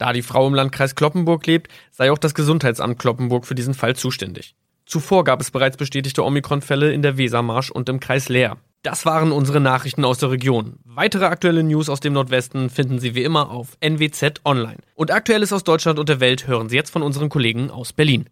Da die Frau im Landkreis Kloppenburg lebt, sei auch das Gesundheitsamt Kloppenburg für diesen Fall zuständig. Zuvor gab es bereits bestätigte Omikron-Fälle in der Wesermarsch und im Kreis Leer. Das waren unsere Nachrichten aus der Region. Weitere aktuelle News aus dem Nordwesten finden Sie wie immer auf NWZ Online. Und Aktuelles aus Deutschland und der Welt hören Sie jetzt von unseren Kollegen aus Berlin.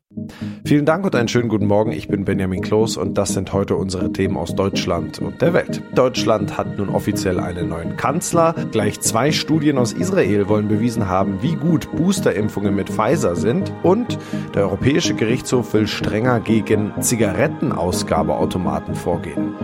Vielen Dank und einen schönen guten Morgen. Ich bin Benjamin Kloß und das sind heute unsere Themen aus Deutschland und der Welt. Deutschland hat nun offiziell einen neuen Kanzler. Gleich zwei Studien aus Israel wollen bewiesen haben, wie gut Boosterimpfungen mit Pfizer sind. Und der Europäische Gerichtshof will strenger gegen Zigarettenausgabeautomaten vorgehen.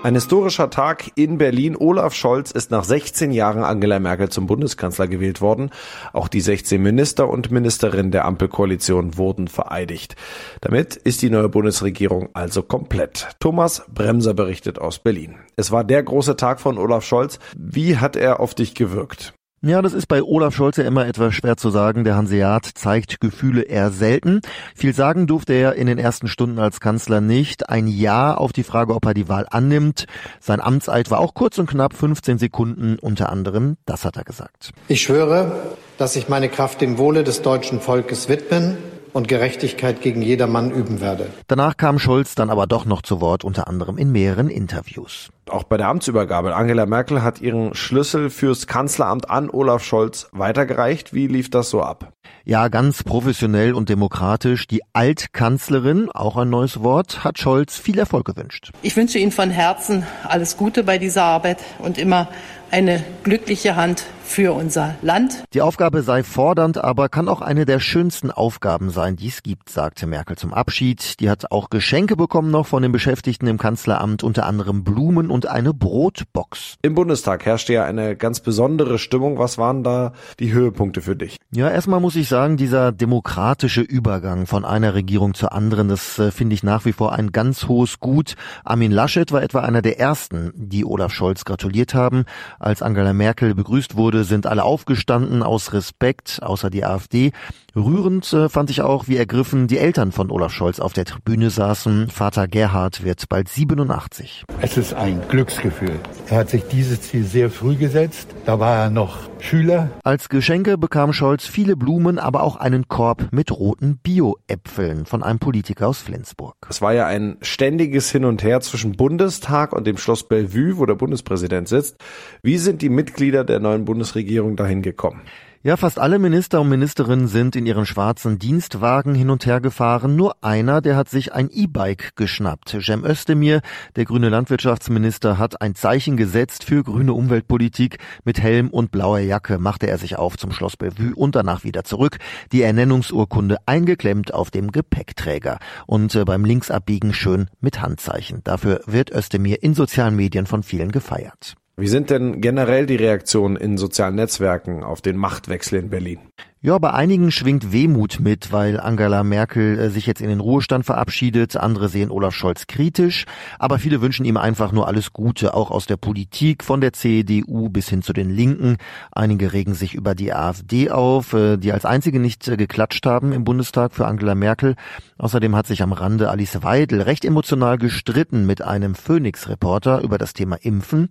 Ein historischer Tag in Berlin. Olaf Scholz ist nach 16 Jahren Angela Merkel zum Bundeskanzler gewählt worden. Auch die 16 Minister und Ministerinnen der Ampelkoalition wurden vereidigt. Damit ist die neue Bundesregierung also komplett. Thomas Bremser berichtet aus Berlin. Es war der große Tag von Olaf Scholz. Wie hat er auf dich gewirkt? Ja, das ist bei Olaf Scholz ja immer etwas schwer zu sagen. Der Hanseat zeigt Gefühle eher selten. Viel sagen durfte er in den ersten Stunden als Kanzler nicht. Ein Ja auf die Frage, ob er die Wahl annimmt. Sein Amtseid war auch kurz und knapp 15 Sekunden. Unter anderem, das hat er gesagt. Ich schwöre, dass ich meine Kraft dem Wohle des deutschen Volkes widmen und Gerechtigkeit gegen jedermann üben werde. Danach kam Scholz dann aber doch noch zu Wort, unter anderem in mehreren Interviews. Auch bei der Amtsübergabe. Angela Merkel hat ihren Schlüssel fürs Kanzleramt an Olaf Scholz weitergereicht. Wie lief das so ab? Ja, ganz professionell und demokratisch. Die Altkanzlerin, auch ein neues Wort, hat Scholz viel Erfolg gewünscht. Ich wünsche Ihnen von Herzen alles Gute bei dieser Arbeit und immer eine glückliche Hand für unser Land. Die Aufgabe sei fordernd, aber kann auch eine der schönsten Aufgaben sein, die es gibt, sagte Merkel zum Abschied. Die hat auch Geschenke bekommen noch von den Beschäftigten im Kanzleramt, unter anderem Blumen und eine Brotbox. Im Bundestag herrschte ja eine ganz besondere Stimmung. Was waren da die Höhepunkte für dich? Ja, erstmal muss ich sagen, dieser demokratische Übergang von einer Regierung zur anderen, das äh, finde ich nach wie vor ein ganz hohes Gut. Armin Laschet war etwa einer der ersten, die Olaf Scholz gratuliert haben. Als Angela Merkel begrüßt wurde, sind alle aufgestanden aus Respekt, außer die AfD. Rührend äh, fand ich auch, wie ergriffen die Eltern von Olaf Scholz auf der Tribüne saßen. Vater Gerhard wird bald 87. Es ist ein Glücksgefühl. Er hat sich dieses Ziel sehr früh gesetzt. Da war er noch Schüler. Als Geschenke bekam Scholz viele Blumen, aber auch einen Korb mit roten Bio-Äpfeln von einem Politiker aus Flensburg. Es war ja ein ständiges Hin und Her zwischen Bundestag und dem Schloss Bellevue, wo der Bundespräsident sitzt. Wie sind die Mitglieder der neuen Bundesregierung dahin gekommen? Ja, fast alle Minister und Ministerinnen sind in ihren schwarzen Dienstwagen hin und her gefahren. Nur einer, der hat sich ein E-Bike geschnappt. Cem Özdemir, der grüne Landwirtschaftsminister, hat ein Zeichen gesetzt für grüne Umweltpolitik. Mit Helm und blauer Jacke machte er sich auf zum Schloss Bellevue und danach wieder zurück. Die Ernennungsurkunde eingeklemmt auf dem Gepäckträger und äh, beim Linksabbiegen schön mit Handzeichen. Dafür wird Özdemir in sozialen Medien von vielen gefeiert. Wie sind denn generell die Reaktionen in sozialen Netzwerken auf den Machtwechsel in Berlin? Ja, bei einigen schwingt Wehmut mit, weil Angela Merkel äh, sich jetzt in den Ruhestand verabschiedet. Andere sehen Olaf Scholz kritisch. Aber viele wünschen ihm einfach nur alles Gute, auch aus der Politik, von der CDU bis hin zu den Linken. Einige regen sich über die AfD auf, äh, die als einzige nicht äh, geklatscht haben im Bundestag für Angela Merkel. Außerdem hat sich am Rande Alice Weidel recht emotional gestritten mit einem Phoenix-Reporter über das Thema Impfen.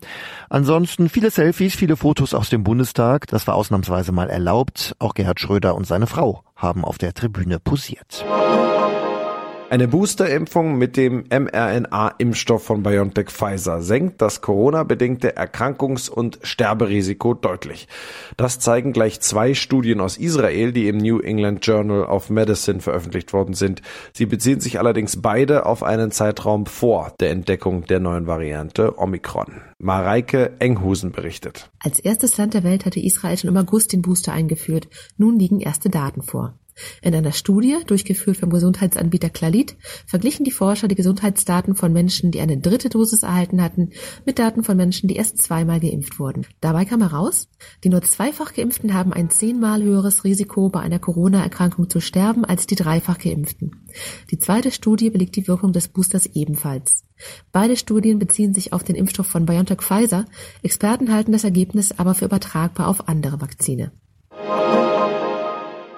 Ansonsten viele Selfies, viele Fotos aus dem Bundestag. Das war ausnahmsweise mal erlaubt. Auch Gerhard Gerhard Schröder und seine Frau haben auf der Tribüne posiert. Eine Boosterimpfung mit dem mRNA-Impfstoff von BioNTech Pfizer senkt das Corona-bedingte Erkrankungs- und Sterberisiko deutlich. Das zeigen gleich zwei Studien aus Israel, die im New England Journal of Medicine veröffentlicht worden sind. Sie beziehen sich allerdings beide auf einen Zeitraum vor der Entdeckung der neuen Variante Omikron. Mareike Enghusen berichtet. Als erstes Land der Welt hatte Israel schon im August den Booster eingeführt. Nun liegen erste Daten vor. In einer Studie, durchgeführt vom Gesundheitsanbieter Clalit, verglichen die Forscher die Gesundheitsdaten von Menschen, die eine dritte Dosis erhalten hatten, mit Daten von Menschen, die erst zweimal geimpft wurden. Dabei kam heraus, die nur zweifach Geimpften haben ein zehnmal höheres Risiko, bei einer Corona-Erkrankung zu sterben, als die dreifach Geimpften. Die zweite Studie belegt die Wirkung des Boosters ebenfalls. Beide Studien beziehen sich auf den Impfstoff von BioNTech Pfizer. Experten halten das Ergebnis aber für übertragbar auf andere Vakzine.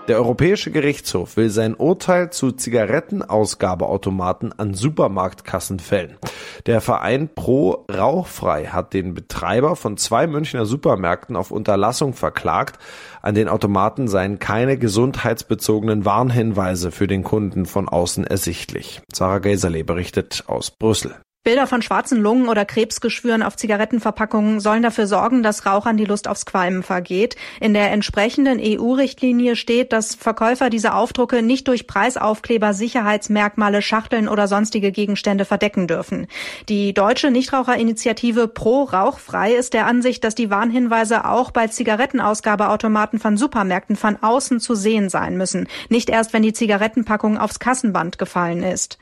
Der Europäische Gerichtshof will sein Urteil zu Zigarettenausgabeautomaten an Supermarktkassen fällen. Der Verein Pro Rauchfrei hat den Betreiber von zwei Münchner Supermärkten auf Unterlassung verklagt. An den Automaten seien keine gesundheitsbezogenen Warnhinweise für den Kunden von außen ersichtlich. Sarah Geiserle berichtet aus Brüssel. Bilder von schwarzen Lungen oder Krebsgeschwüren auf Zigarettenverpackungen sollen dafür sorgen, dass Rauchern die Lust aufs Qualmen vergeht. In der entsprechenden EU-Richtlinie steht, dass Verkäufer diese Aufdrucke nicht durch Preisaufkleber, Sicherheitsmerkmale, Schachteln oder sonstige Gegenstände verdecken dürfen. Die deutsche Nichtraucherinitiative Pro Rauchfrei ist der Ansicht, dass die Warnhinweise auch bei Zigarettenausgabeautomaten von Supermärkten von außen zu sehen sein müssen, nicht erst wenn die Zigarettenpackung aufs Kassenband gefallen ist.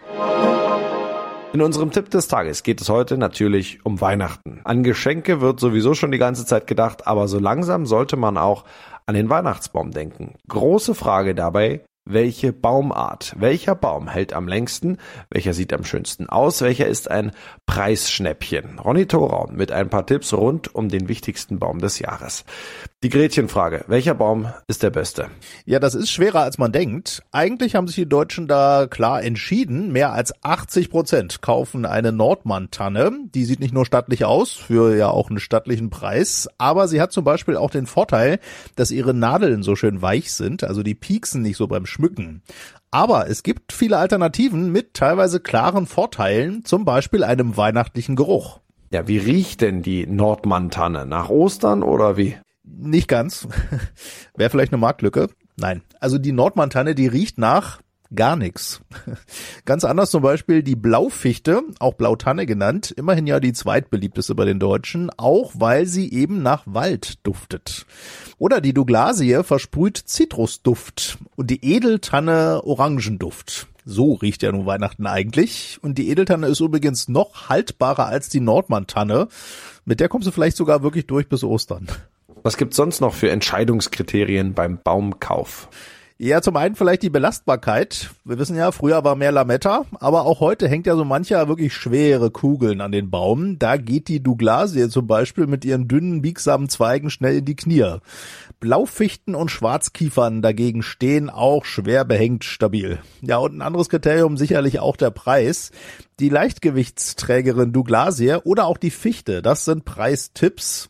In unserem Tipp des Tages geht es heute natürlich um Weihnachten. An Geschenke wird sowieso schon die ganze Zeit gedacht, aber so langsam sollte man auch an den Weihnachtsbaum denken. Große Frage dabei, welche Baumart, welcher Baum hält am längsten, welcher sieht am schönsten aus, welcher ist ein Preisschnäppchen. Ronny Thorau mit ein paar Tipps rund um den wichtigsten Baum des Jahres. Die Gretchenfrage, welcher Baum ist der beste? Ja, das ist schwerer als man denkt. Eigentlich haben sich die Deutschen da klar entschieden. Mehr als 80 Prozent kaufen eine Nordmann-Tanne. Die sieht nicht nur stattlich aus, für ja auch einen stattlichen Preis, aber sie hat zum Beispiel auch den Vorteil, dass ihre Nadeln so schön weich sind, also die pieksen nicht so beim schmücken. Aber es gibt viele Alternativen mit teilweise klaren Vorteilen, zum Beispiel einem weihnachtlichen Geruch. Ja, wie riecht denn die Nordmann-Tanne? Nach Ostern oder wie? Nicht ganz. Wäre vielleicht eine Marktlücke. Nein. Also die Nordmann-Tanne, die riecht nach gar nichts. Ganz anders zum Beispiel die Blaufichte, auch Blautanne genannt, immerhin ja die zweitbeliebteste bei den Deutschen, auch weil sie eben nach Wald duftet. Oder die Douglasie versprüht Zitrusduft und die Edeltanne Orangenduft. So riecht ja nun Weihnachten eigentlich. Und die Edeltanne ist übrigens noch haltbarer als die Nordmann-Tanne. Mit der kommst du vielleicht sogar wirklich durch bis Ostern. Was gibt's sonst noch für Entscheidungskriterien beim Baumkauf? Ja, zum einen vielleicht die Belastbarkeit. Wir wissen ja, früher war mehr Lametta, aber auch heute hängt ja so mancher wirklich schwere Kugeln an den Baum. Da geht die Douglasie zum Beispiel mit ihren dünnen, biegsamen Zweigen schnell in die Knie. Blaufichten und Schwarzkiefern dagegen stehen auch schwer behängt stabil. Ja, und ein anderes Kriterium sicherlich auch der Preis. Die Leichtgewichtsträgerin Douglasie oder auch die Fichte, das sind Preistipps.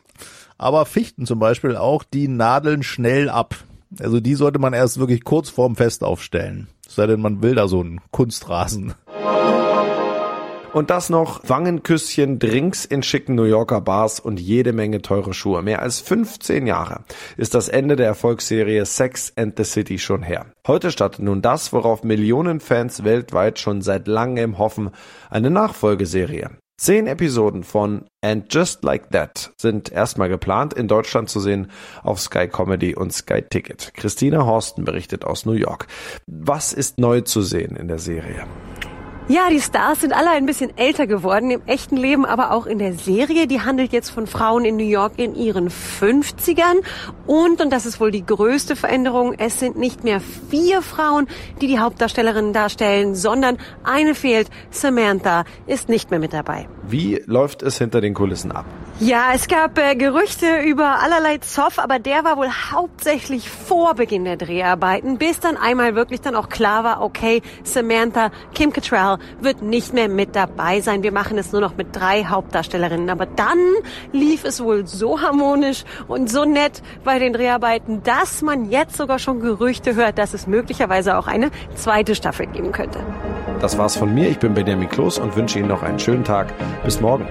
Aber Fichten zum Beispiel auch, die nadeln schnell ab. Also die sollte man erst wirklich kurz vorm Fest aufstellen. Sei denn, man will da so einen Kunstrasen. Und das noch Wangenküsschen, Drinks in schicken New Yorker Bars und jede Menge teure Schuhe. Mehr als 15 Jahre ist das Ende der Erfolgsserie Sex and the City schon her. Heute startet nun das, worauf Millionen Fans weltweit schon seit langem hoffen, eine Nachfolgeserie. Zehn Episoden von And Just Like That sind erstmal geplant, in Deutschland zu sehen auf Sky Comedy und Sky Ticket. Christina Horsten berichtet aus New York. Was ist neu zu sehen in der Serie? Ja, die Stars sind alle ein bisschen älter geworden, im echten Leben, aber auch in der Serie. Die handelt jetzt von Frauen in New York in ihren 50ern. Und, und das ist wohl die größte Veränderung, es sind nicht mehr vier Frauen, die die Hauptdarstellerinnen darstellen, sondern eine fehlt. Samantha ist nicht mehr mit dabei. Wie läuft es hinter den Kulissen ab? Ja, es gab äh, Gerüchte über allerlei Zoff, aber der war wohl hauptsächlich vor Beginn der Dreharbeiten, bis dann einmal wirklich dann auch klar war, okay, Samantha, Kim Cattrall wird nicht mehr mit dabei sein. Wir machen es nur noch mit drei Hauptdarstellerinnen. Aber dann lief es wohl so harmonisch und so nett bei den Dreharbeiten, dass man jetzt sogar schon Gerüchte hört, dass es möglicherweise auch eine zweite Staffel geben könnte. Das war's von mir. Ich bin Benjamin Kloß und wünsche Ihnen noch einen schönen Tag. Bis morgen.